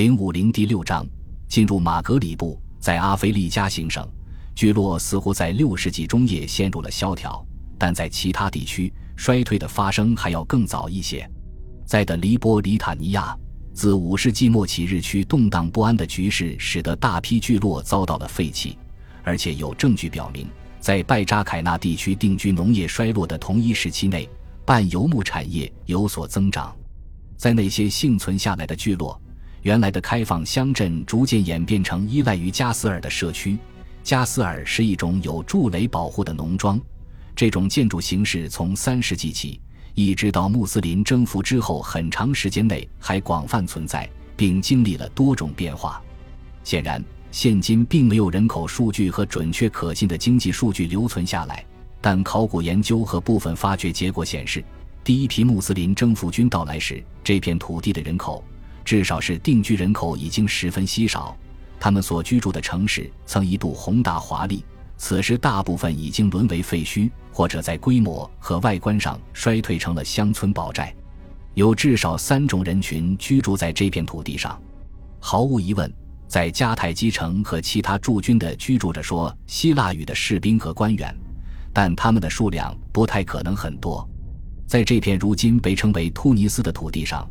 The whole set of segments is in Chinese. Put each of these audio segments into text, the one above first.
零五零第六章进入马格里布，在阿非利加行省聚落似乎在六世纪中叶陷入了萧条，但在其他地区衰退的发生还要更早一些。在的黎波里塔尼亚，自五世纪末起，日趋动荡不安的局势使得大批聚落遭到了废弃，而且有证据表明，在拜扎凯纳地区定居农业衰落的同一时期内，半游牧产业有所增长。在那些幸存下来的聚落。原来的开放乡镇逐渐演变成依赖于加斯尔的社区。加斯尔是一种有筑垒保护的农庄。这种建筑形式从三世纪起，一直到穆斯林征服之后很长时间内还广泛存在，并经历了多种变化。显然，现今并没有人口数据和准确可信的经济数据留存下来。但考古研究和部分发掘结果显示，第一批穆斯林征服军到来时，这片土地的人口。至少是定居人口已经十分稀少，他们所居住的城市曾一度宏大华丽，此时大部分已经沦为废墟，或者在规模和外观上衰退成了乡村堡寨。有至少三种人群居住在这片土地上。毫无疑问，在迦太基城和其他驻军的居住着说希腊语的士兵和官员，但他们的数量不太可能很多。在这片如今被称为突尼斯的土地上。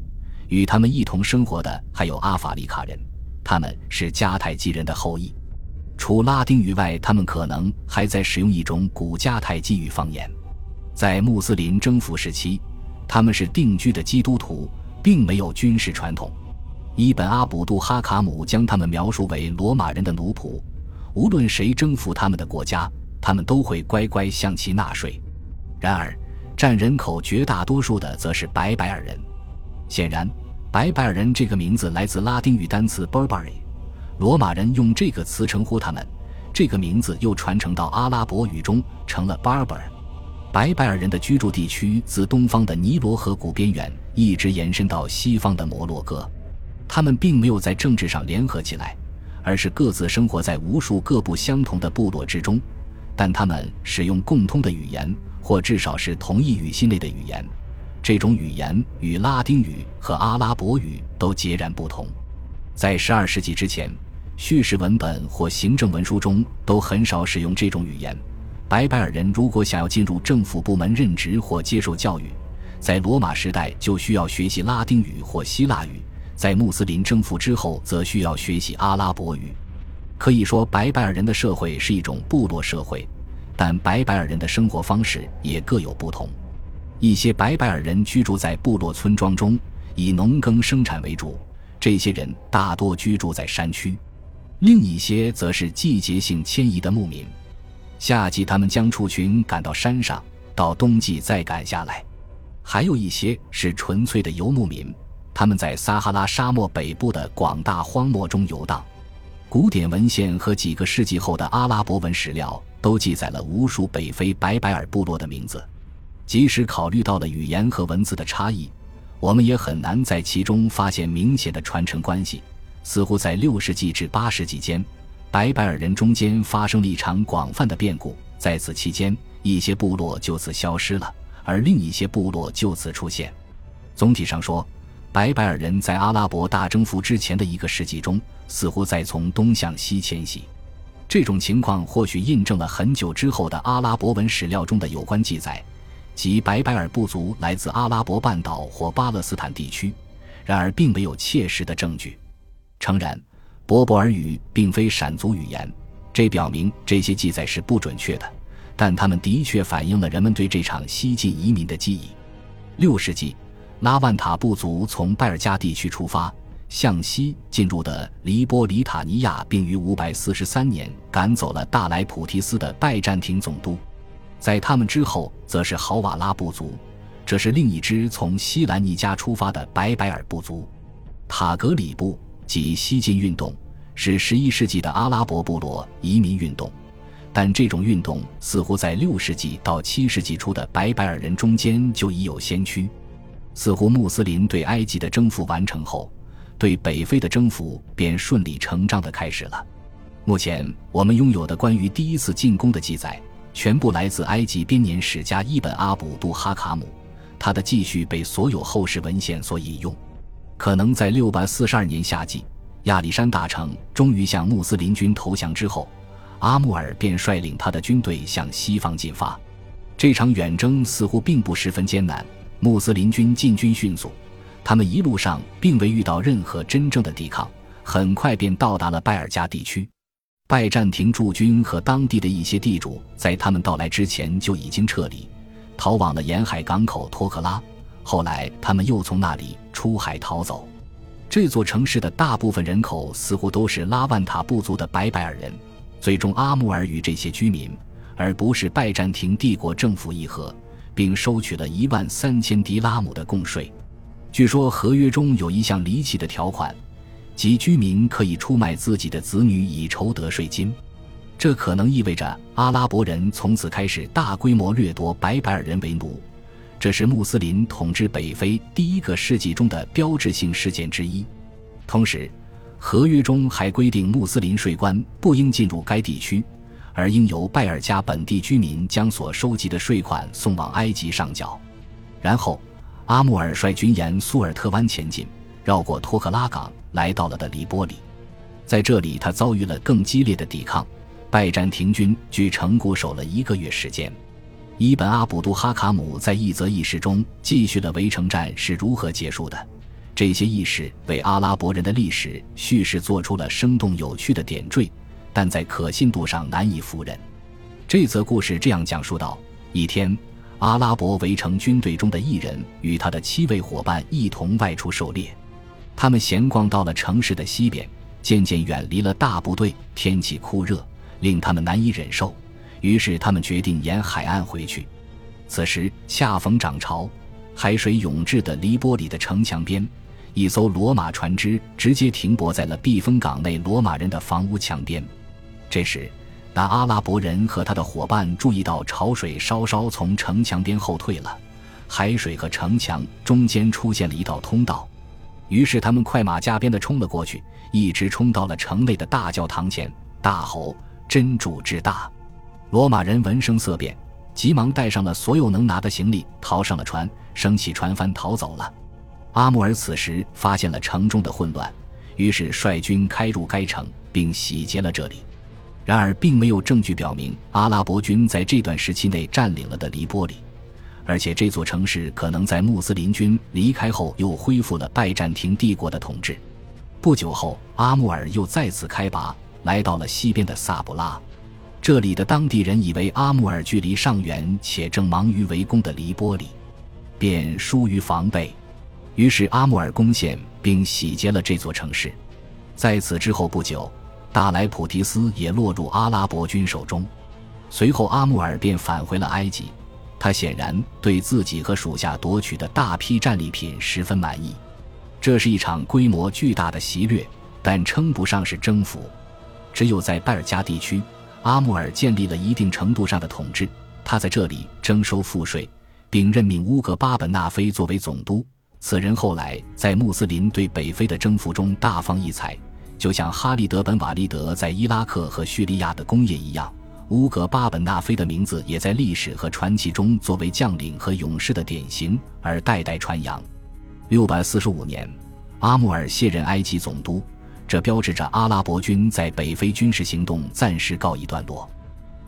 与他们一同生活的还有阿法利卡人，他们是迦太基人的后裔。除拉丁语外，他们可能还在使用一种古迦太基语方言。在穆斯林征服时期，他们是定居的基督徒，并没有军事传统。伊本阿卜杜哈卡姆将他们描述为罗马人的奴仆，无论谁征服他们的国家，他们都会乖乖向其纳税。然而，占人口绝大多数的则是白白尔人。显然，白白尔人这个名字来自拉丁语单词 Berberi，罗马人用这个词称呼他们，这个名字又传承到阿拉伯语中，成了 “Barber”。白白尔人的居住地区自东方的尼罗河谷边缘一直延伸到西方的摩洛哥，他们并没有在政治上联合起来，而是各自生活在无数各不相同的部落之中，但他们使用共通的语言，或至少是同一语系内的语言。这种语言与拉丁语和阿拉伯语都截然不同。在12世纪之前，叙事文本或行政文书中都很少使用这种语言。白白尔人如果想要进入政府部门任职或接受教育，在罗马时代就需要学习拉丁语或希腊语；在穆斯林征服之后，则需要学习阿拉伯语。可以说，白白尔人的社会是一种部落社会，但白白尔人的生活方式也各有不同。一些白白尔人居住在部落村庄中，以农耕生产为主。这些人大多居住在山区，另一些则是季节性迁移的牧民。夏季他们将畜群赶到山上，到冬季再赶下来。还有一些是纯粹的游牧民，他们在撒哈拉沙漠北部的广大荒漠中游荡。古典文献和几个世纪后的阿拉伯文史料都记载了无数北非白白尔部落的名字。即使考虑到了语言和文字的差异，我们也很难在其中发现明显的传承关系。似乎在六世纪至八世纪间，白白尔人中间发生了一场广泛的变故，在此期间，一些部落就此消失了，而另一些部落就此出现。总体上说，白白尔人在阿拉伯大征服之前的一个世纪中，似乎在从东向西迁徙。这种情况或许印证了很久之后的阿拉伯文史料中的有关记载。即白白尔部族来自阿拉伯半岛或巴勒斯坦地区，然而并没有切实的证据。诚然，柏柏尔语并非闪族语言，这表明这些记载是不准确的，但他们的确反映了人们对这场西进移民的记忆。六世纪，拉万塔部族从拜尔加地区出发，向西进入的黎波里塔尼亚，并于五百四十三年赶走了大莱普提斯的拜占庭总督。在他们之后，则是豪瓦拉部族，这是另一支从西兰尼加出发的白白尔部族。塔格里部及西进运动是十一世纪的阿拉伯部落移民运动，但这种运动似乎在六世纪到七世纪初的白白尔人中间就已有先驱。似乎穆斯林对埃及的征服完成后，对北非的征服便顺理成章地开始了。目前我们拥有的关于第一次进攻的记载。全部来自埃及编年史家伊本阿卜杜哈卡姆，他的记叙被所有后世文献所引用。可能在六百四十二年夏季，亚历山大城终于向穆斯林军投降之后，阿穆尔便率领他的军队向西方进发。这场远征似乎并不十分艰难，穆斯林军进军迅速，他们一路上并未遇到任何真正的抵抗，很快便到达了拜尔加地区。拜占庭驻军和当地的一些地主在他们到来之前就已经撤离，逃往了沿海港口托克拉。后来，他们又从那里出海逃走。这座城市的大部分人口似乎都是拉万塔部族的白白尔人。最终，阿穆尔与这些居民，而不是拜占庭帝国政府议和，并收取了一万三千迪拉姆的贡税。据说，合约中有一项离奇的条款。即居民可以出卖自己的子女以筹得税金，这可能意味着阿拉伯人从此开始大规模掠夺白白尔人为奴。这是穆斯林统治北非第一个世纪中的标志性事件之一。同时，合约中还规定穆斯林税官不应进入该地区，而应由拜尔加本地居民将所收集的税款送往埃及上缴。然后，阿穆尔率军沿苏尔特湾前进。绕过托克拉港，来到了的黎波里，在这里他遭遇了更激烈的抵抗。拜占庭军据城固守了一个月时间。伊本阿卜杜哈卡姆在一则轶事中继续了围城战是如何结束的。这些轶事为阿拉伯人的历史叙事做出了生动有趣的点缀，但在可信度上难以服人。这则故事这样讲述道：一天，阿拉伯围城军队中的一人与他的七位伙伴一同外出狩猎。他们闲逛到了城市的西边，渐渐远离了大部队。天气酷热，令他们难以忍受，于是他们决定沿海岸回去。此时恰逢涨潮，海水涌至的黎波里的城墙边，一艘罗马船只直接停泊在了避风港内罗马人的房屋墙边。这时，那阿拉伯人和他的伙伴注意到潮水稍稍从城墙边后退了，海水和城墙中间出现了一道通道。于是他们快马加鞭地冲了过去，一直冲到了城内的大教堂前，大吼：“真主之大！”罗马人闻声色变，急忙带上了所有能拿的行李，逃上了船，升起船帆逃走了。阿穆尔此时发现了城中的混乱，于是率军开入该城，并洗劫了这里。然而，并没有证据表明阿拉伯军在这段时期内占领了的黎波里。而且这座城市可能在穆斯林军离开后又恢复了拜占庭帝国的统治。不久后，阿穆尔又再次开拔，来到了西边的萨布拉。这里的当地人以为阿穆尔距离上元且正忙于围攻的黎波里，便疏于防备。于是阿穆尔攻陷并洗劫了这座城市。在此之后不久，大莱普提斯也落入阿拉伯军手中。随后，阿穆尔便返回了埃及。他显然对自己和属下夺取的大批战利品十分满意。这是一场规模巨大的袭掠，但称不上是征服。只有在拜尔加地区，阿穆尔建立了一定程度上的统治。他在这里征收赋税，并任命乌格巴本纳菲作为总督。此人后来在穆斯林对北非的征服中大放异彩，就像哈利德本瓦利德在伊拉克和叙利亚的功业一样。乌格巴本纳菲的名字也在历史和传奇中作为将领和勇士的典型而代代传扬。六百四十五年，阿穆尔卸任埃及总督，这标志着阿拉伯军在北非军事行动暂时告一段落。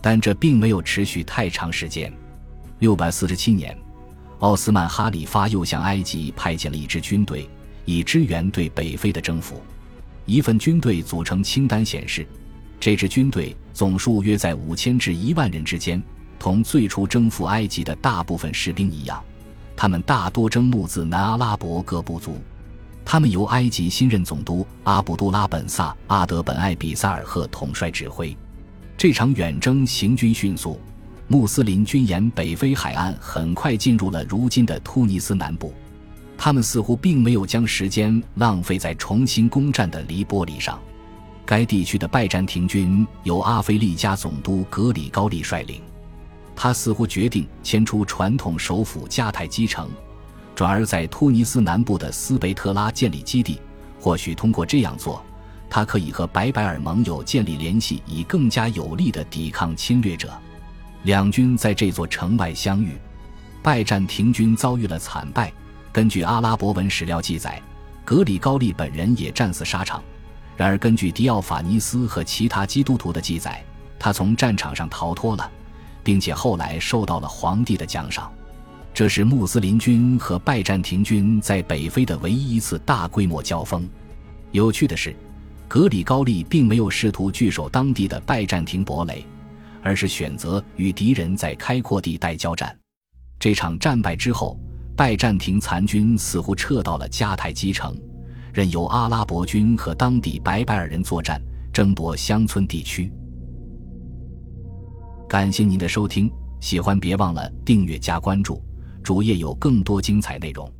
但这并没有持续太长时间。六百四十七年，奥斯曼哈里发又向埃及派遣了一支军队，以支援对北非的征服。一份军队组成清单显示。这支军队总数约在五千至一万人之间，同最初征服埃及的大部分士兵一样，他们大多征募自南阿拉伯各部族。他们由埃及新任总督阿卜杜拉本萨阿德本艾比萨尔赫统帅指挥。这场远征行军迅速，穆斯林军沿北非海岸很快进入了如今的突尼斯南部。他们似乎并没有将时间浪费在重新攻占的黎波里上。该地区的拜占庭军由阿非利加总督格里高利率领，他似乎决定迁出传统首府迦太基城，转而在突尼斯南部的斯贝特拉建立基地。或许通过这样做，他可以和白白尔盟友建立联系，以更加有力地抵抗侵略者。两军在这座城外相遇，拜占庭军遭遇了惨败。根据阿拉伯文史料记载，格里高利本人也战死沙场。然而，根据迪奥法尼斯和其他基督徒的记载，他从战场上逃脱了，并且后来受到了皇帝的奖赏。这是穆斯林军和拜占庭军在北非的唯一一次大规模交锋。有趣的是，格里高利并没有试图据守当地的拜占庭堡垒，而是选择与敌人在开阔地带交战。这场战败之后，拜占庭残军似乎撤到了迦太基城，任由阿拉伯军和当地白白尔人作战，争夺乡村地区。感谢您的收听，喜欢别忘了订阅加关注。主页有更多精彩内容。